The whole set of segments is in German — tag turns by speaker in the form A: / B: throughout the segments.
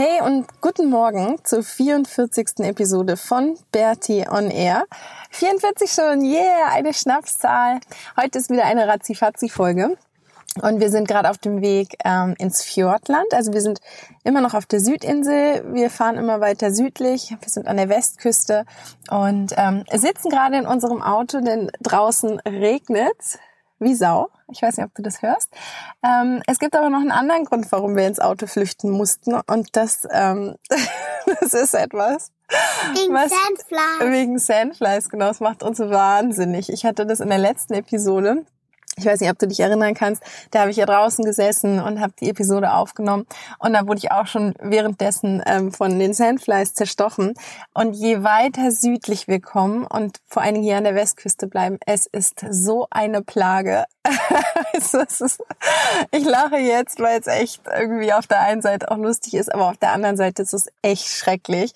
A: Hey und guten Morgen zur 44. Episode von Bertie on Air. 44 schon, yeah, eine Schnapszahl. Heute ist wieder eine Razzi-Fazzi-Folge. Und wir sind gerade auf dem Weg ähm, ins Fjordland. Also wir sind immer noch auf der Südinsel. Wir fahren immer weiter südlich. Wir sind an der Westküste und ähm, sitzen gerade in unserem Auto, denn draußen regnet wie Sau. Ich weiß nicht, ob du das hörst. Ähm, es gibt aber noch einen anderen Grund, warum wir ins Auto flüchten mussten. Und das, ähm, das ist etwas.
B: Wegen was, Sandflies.
A: Wegen Sandflies, genau. Das macht uns wahnsinnig. Ich hatte das in der letzten Episode ich weiß nicht, ob du dich erinnern kannst, da habe ich ja draußen gesessen und habe die Episode aufgenommen und da wurde ich auch schon währenddessen ähm, von den Sandflies zerstochen. Und je weiter südlich wir kommen und vor allen Dingen hier an der Westküste bleiben, es ist so eine Plage. ich lache jetzt, weil es echt irgendwie auf der einen Seite auch lustig ist, aber auf der anderen Seite ist es echt schrecklich.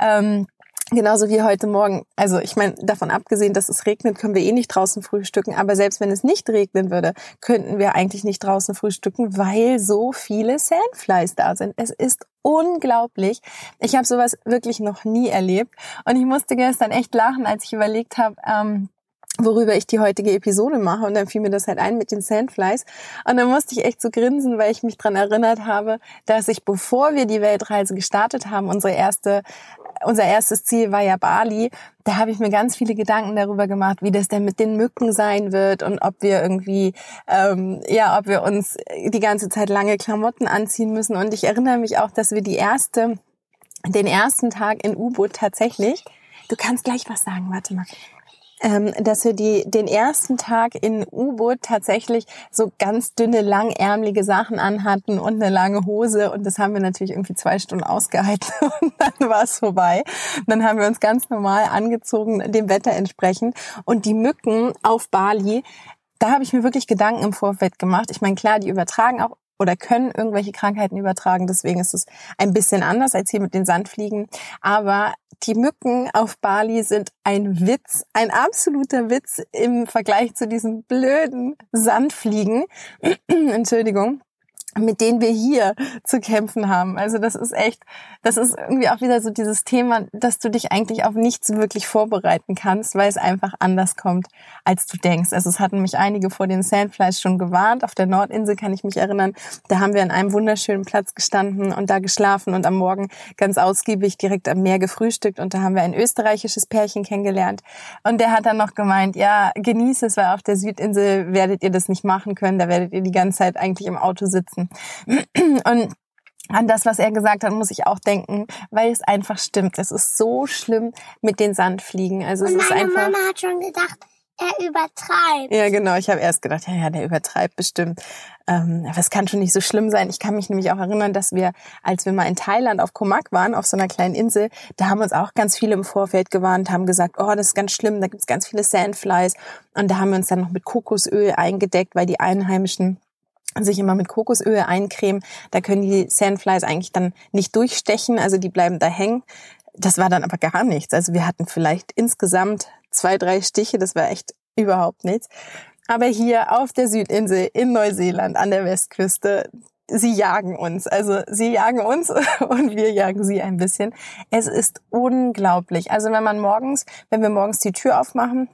A: Ähm, Genauso wie heute Morgen. Also ich meine, davon abgesehen, dass es regnet, können wir eh nicht draußen frühstücken. Aber selbst wenn es nicht regnen würde, könnten wir eigentlich nicht draußen frühstücken, weil so viele Sandflies da sind. Es ist unglaublich. Ich habe sowas wirklich noch nie erlebt. Und ich musste gestern echt lachen, als ich überlegt habe, ähm, worüber ich die heutige Episode mache. Und dann fiel mir das halt ein mit den Sandflies. Und dann musste ich echt so grinsen, weil ich mich dran erinnert habe, dass ich, bevor wir die Weltreise gestartet haben, unsere erste, unser erstes Ziel war ja Bali. Da habe ich mir ganz viele Gedanken darüber gemacht, wie das denn mit den Mücken sein wird und ob wir irgendwie, ähm, ja, ob wir uns die ganze Zeit lange Klamotten anziehen müssen. Und ich erinnere mich auch, dass wir die erste, den ersten Tag in U-Boot tatsächlich Du kannst gleich was sagen, warte mal ähm, dass wir die, den ersten Tag in U-Boot tatsächlich so ganz dünne, langärmelige Sachen anhatten und eine lange Hose. Und das haben wir natürlich irgendwie zwei Stunden ausgehalten und dann war es vorbei. Und dann haben wir uns ganz normal angezogen, dem Wetter entsprechend. Und die Mücken auf Bali, da habe ich mir wirklich Gedanken im Vorfeld gemacht. Ich meine, klar, die übertragen auch oder können irgendwelche Krankheiten übertragen. Deswegen ist es ein bisschen anders als hier mit den Sandfliegen. Aber die Mücken auf Bali sind ein Witz, ein absoluter Witz im Vergleich zu diesen blöden Sandfliegen. Entschuldigung mit denen wir hier zu kämpfen haben. Also das ist echt, das ist irgendwie auch wieder so dieses Thema, dass du dich eigentlich auf nichts wirklich vorbereiten kannst, weil es einfach anders kommt, als du denkst. Also es hatten mich einige vor den Sandflies schon gewarnt. Auf der Nordinsel kann ich mich erinnern, da haben wir an einem wunderschönen Platz gestanden und da geschlafen und am Morgen ganz ausgiebig direkt am Meer gefrühstückt und da haben wir ein österreichisches Pärchen kennengelernt und der hat dann noch gemeint, ja, genieße es, weil auf der Südinsel werdet ihr das nicht machen können, da werdet ihr die ganze Zeit eigentlich im Auto sitzen lassen. Und an das, was er gesagt hat, muss ich auch denken, weil es einfach stimmt. Es ist so schlimm mit den Sandfliegen. Also
B: Und
A: es ist einfach.
B: Mama hat schon gedacht, er übertreibt.
A: Ja, genau. Ich habe erst gedacht, ja, ja, der übertreibt bestimmt. Ähm, aber es kann schon nicht so schlimm sein. Ich kann mich nämlich auch erinnern, dass wir, als wir mal in Thailand auf Komak waren, auf so einer kleinen Insel, da haben uns auch ganz viele im Vorfeld gewarnt, haben gesagt, oh, das ist ganz schlimm, da gibt's ganz viele Sandflies. Und da haben wir uns dann noch mit Kokosöl eingedeckt, weil die Einheimischen sich immer mit Kokosöl eincremen. Da können die Sandflies eigentlich dann nicht durchstechen, also die bleiben da hängen. Das war dann aber gar nichts. Also wir hatten vielleicht insgesamt zwei, drei Stiche, das war echt überhaupt nichts. Aber hier auf der Südinsel in Neuseeland an der Westküste, sie jagen uns. Also sie jagen uns und wir jagen sie ein bisschen. Es ist unglaublich. Also wenn man morgens, wenn wir morgens die Tür aufmachen,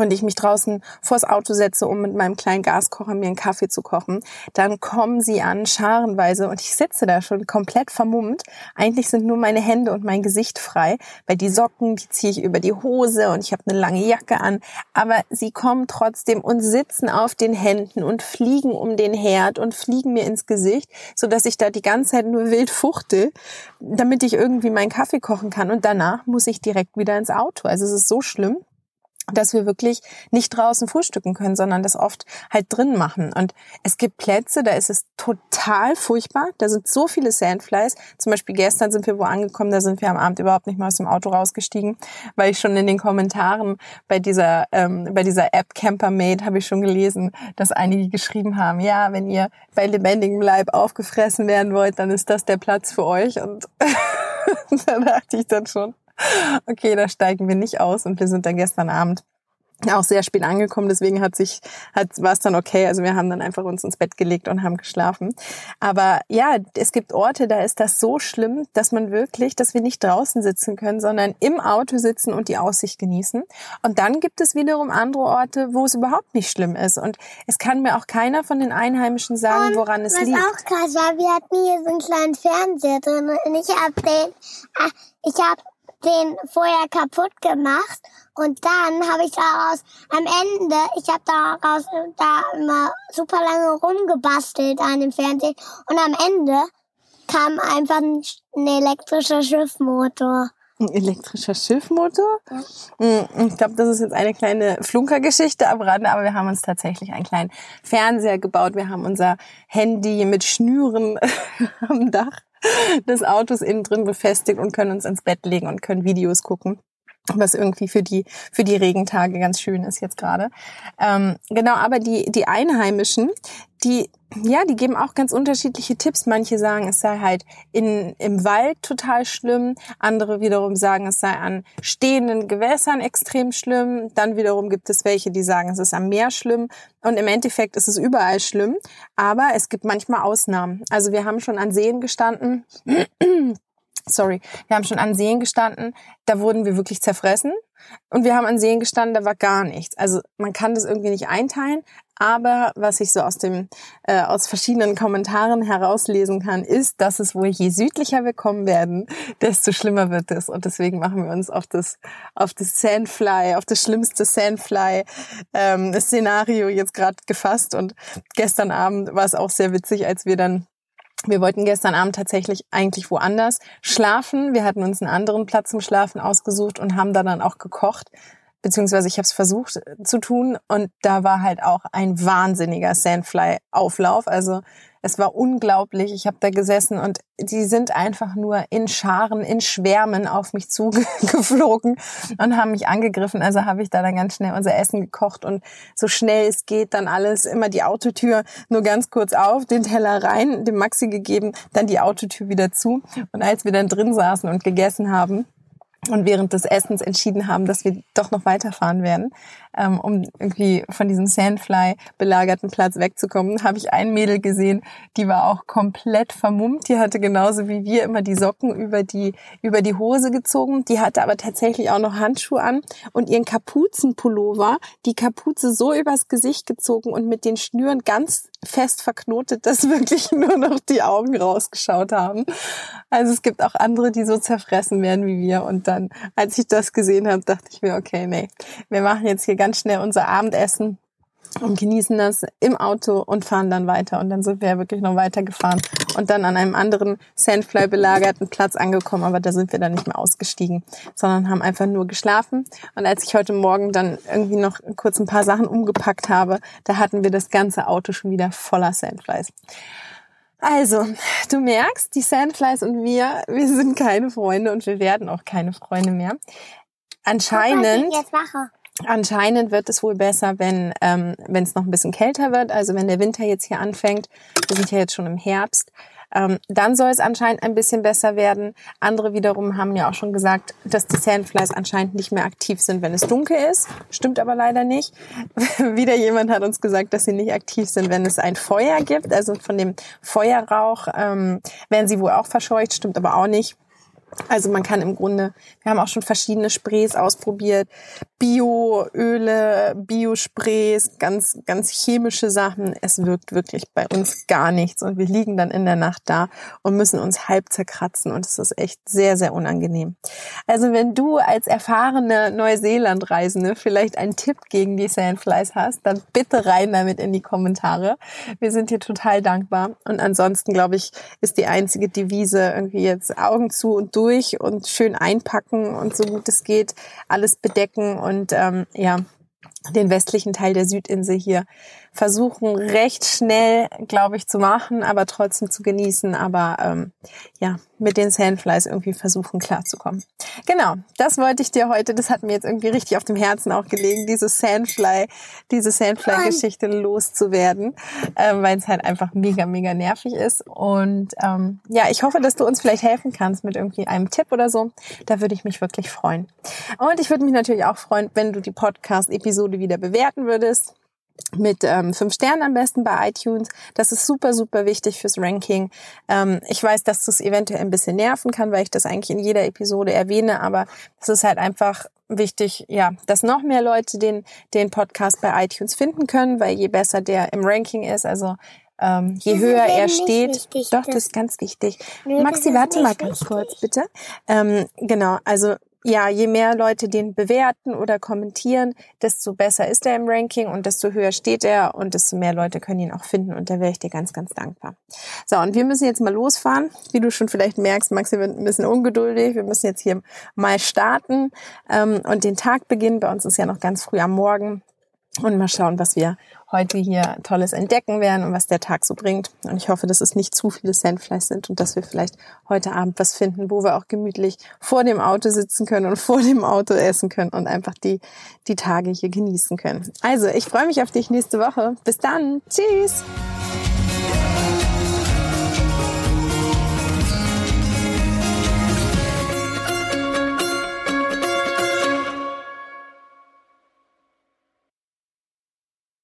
A: und ich mich draußen vors Auto setze, um mit meinem kleinen Gaskocher mir einen Kaffee zu kochen, dann kommen sie an, scharenweise, und ich sitze da schon komplett vermummt. Eigentlich sind nur meine Hände und mein Gesicht frei, weil die Socken, die ziehe ich über die Hose und ich habe eine lange Jacke an. Aber sie kommen trotzdem und sitzen auf den Händen und fliegen um den Herd und fliegen mir ins Gesicht, so dass ich da die ganze Zeit nur wild fuchtel, damit ich irgendwie meinen Kaffee kochen kann. Und danach muss ich direkt wieder ins Auto. Also es ist so schlimm dass wir wirklich nicht draußen frühstücken können, sondern das oft halt drin machen. Und es gibt Plätze, da ist es total furchtbar. Da sind so viele Sandflies. Zum Beispiel gestern sind wir wo angekommen, da sind wir am Abend überhaupt nicht mal aus dem Auto rausgestiegen, weil ich schon in den Kommentaren bei dieser ähm, bei dieser App Campermate habe ich schon gelesen, dass einige geschrieben haben, ja, wenn ihr bei lebendigem Leib aufgefressen werden wollt, dann ist das der Platz für euch. Und da dachte ich dann schon, okay, da steigen wir nicht aus und wir sind dann gestern Abend auch sehr spät angekommen, deswegen hat sich, hat, war es dann okay. Also wir haben dann einfach uns ins Bett gelegt und haben geschlafen. Aber ja, es gibt Orte, da ist das so schlimm, dass man wirklich, dass wir nicht draußen sitzen können, sondern im Auto sitzen und die Aussicht genießen. Und dann gibt es wiederum andere Orte, wo es überhaupt nicht schlimm ist. Und es kann mir auch keiner von den Einheimischen sagen, woran es
B: was
A: liegt.
B: Was auch krass war, wir hatten hier so einen kleinen Fernseher drin und ich habe den, ah, ich habe den vorher kaputt gemacht und dann habe ich daraus am Ende, ich habe daraus da immer super lange rumgebastelt an dem Fernseher und am Ende kam einfach ein, ein elektrischer Schiffmotor.
A: Ein elektrischer Schiffmotor? Ja. Hm, ich glaube, das ist jetzt eine kleine Flunkergeschichte am Rande, aber wir haben uns tatsächlich einen kleinen Fernseher gebaut. Wir haben unser Handy mit Schnüren am Dach des Autos innen drin befestigt und können uns ins Bett legen und können Videos gucken was irgendwie für die für die Regentage ganz schön ist jetzt gerade. Ähm, genau, aber die die Einheimischen, die ja, die geben auch ganz unterschiedliche Tipps. Manche sagen, es sei halt in, im Wald total schlimm. Andere wiederum sagen, es sei an stehenden Gewässern extrem schlimm. Dann wiederum gibt es welche, die sagen, es ist am Meer schlimm. Und im Endeffekt ist es überall schlimm. Aber es gibt manchmal Ausnahmen. Also wir haben schon an Seen gestanden sorry, wir haben schon an Seen gestanden, da wurden wir wirklich zerfressen. Und wir haben an Seen gestanden, da war gar nichts. Also man kann das irgendwie nicht einteilen, aber was ich so aus dem äh, aus verschiedenen Kommentaren herauslesen kann, ist, dass es wohl je südlicher wir kommen werden, desto schlimmer wird es. Und deswegen machen wir uns auf das auf das Sandfly, auf das schlimmste Sandfly ähm, jetzt gerade gefasst. Und gestern Abend war es auch sehr witzig, als wir dann wir wollten gestern Abend tatsächlich eigentlich woanders schlafen. Wir hatten uns einen anderen Platz zum Schlafen ausgesucht und haben da dann auch gekocht. Beziehungsweise ich habe es versucht zu tun und da war halt auch ein wahnsinniger Sandfly-Auflauf. Also es war unglaublich. Ich habe da gesessen und die sind einfach nur in Scharen, in Schwärmen auf mich zugeflogen und haben mich angegriffen. Also habe ich da dann ganz schnell unser Essen gekocht und so schnell es geht dann alles, immer die Autotür nur ganz kurz auf, den Teller rein, dem Maxi gegeben, dann die Autotür wieder zu. Und als wir dann drin saßen und gegessen haben, und während des Essens entschieden haben, dass wir doch noch weiterfahren werden, ähm, um irgendwie von diesem Sandfly belagerten Platz wegzukommen, habe ich ein Mädel gesehen, die war auch komplett vermummt. Die hatte genauso wie wir immer die Socken über die über die Hose gezogen. Die hatte aber tatsächlich auch noch Handschuhe an und ihren Kapuzenpullover, die Kapuze so übers Gesicht gezogen und mit den Schnüren ganz fest verknotet, dass wirklich nur noch die Augen rausgeschaut haben. Also es gibt auch andere, die so zerfressen werden wie wir. Und dann, als ich das gesehen habe, dachte ich mir, okay, nee, wir machen jetzt hier ganz schnell unser Abendessen und genießen das im Auto und fahren dann weiter. Und dann sind wir ja wirklich noch weitergefahren und dann an einem anderen Sandfly belagerten Platz angekommen. Aber da sind wir dann nicht mehr ausgestiegen, sondern haben einfach nur geschlafen. Und als ich heute Morgen dann irgendwie noch kurz ein paar Sachen umgepackt habe, da hatten wir das ganze Auto schon wieder voller Sandflies. Also, du merkst, die Sandflies und wir, wir sind keine Freunde und wir werden auch keine Freunde mehr. Anscheinend, anscheinend wird es wohl besser, wenn ähm, wenn es noch ein bisschen kälter wird. Also wenn der Winter jetzt hier anfängt, wir sind ja jetzt schon im Herbst, ähm, dann soll es anscheinend ein bisschen besser werden. Andere wiederum haben ja auch schon gesagt, dass die Sandflies anscheinend nicht mehr aktiv sind, wenn es dunkel ist. Stimmt aber leider nicht. Wieder jemand hat uns gesagt, dass sie nicht aktiv sind, wenn es ein Feuer gibt. Also von dem Feuerrauch ähm, werden sie wohl auch verscheucht, stimmt aber auch nicht. Also man kann im Grunde, wir haben auch schon verschiedene Sprays ausprobiert, Bioöle, Biosprays, ganz, ganz chemische Sachen. Es wirkt wirklich bei uns gar nichts und wir liegen dann in der Nacht da und müssen uns halb zerkratzen und es ist echt sehr, sehr unangenehm. Also wenn du als erfahrene Neuseelandreisende vielleicht einen Tipp gegen die Sandflies hast, dann bitte rein damit in die Kommentare. Wir sind dir total dankbar und ansonsten glaube ich, ist die einzige Devise irgendwie jetzt Augen zu und durch durch und schön einpacken und so gut es geht alles bedecken und ähm, ja den westlichen Teil der Südinsel hier versuchen recht schnell, glaube ich, zu machen, aber trotzdem zu genießen, aber ähm, ja, mit den Sandflies irgendwie versuchen klarzukommen. Genau, das wollte ich dir heute, das hat mir jetzt irgendwie richtig auf dem Herzen auch gelegen, diese Sandfly, diese Sandfly-Geschichte loszuwerden, ähm, weil es halt einfach mega, mega nervig ist. Und ähm, ja, ich hoffe, dass du uns vielleicht helfen kannst mit irgendwie einem Tipp oder so. Da würde ich mich wirklich freuen. Und ich würde mich natürlich auch freuen, wenn du die Podcast-Episode wieder bewerten würdest mit ähm, fünf Sternen am besten bei iTunes. Das ist super, super wichtig fürs Ranking. Ähm, ich weiß, dass das eventuell ein bisschen nerven kann, weil ich das eigentlich in jeder Episode erwähne, aber es ist halt einfach wichtig, ja, dass noch mehr Leute den, den Podcast bei iTunes finden können, weil je besser der im Ranking ist, also ähm, je das höher er steht, wichtig, doch, das, ist ganz wichtig. Nee, Maxi, warte mal ganz wichtig. kurz, bitte. Ähm, genau, also ja, je mehr Leute den bewerten oder kommentieren, desto besser ist er im Ranking und desto höher steht er und desto mehr Leute können ihn auch finden und da wäre ich dir ganz, ganz dankbar. So, und wir müssen jetzt mal losfahren. Wie du schon vielleicht merkst, Maxi wird ein bisschen ungeduldig. Wir müssen jetzt hier mal starten ähm, und den Tag beginnen. Bei uns ist ja noch ganz früh am Morgen und mal schauen, was wir heute hier Tolles entdecken werden und was der Tag so bringt. Und ich hoffe, dass es nicht zu viele Sandflies sind und dass wir vielleicht heute Abend was finden, wo wir auch gemütlich vor dem Auto sitzen können und vor dem Auto essen können und einfach die, die Tage hier genießen können. Also, ich freue mich auf dich nächste Woche. Bis dann. Tschüss.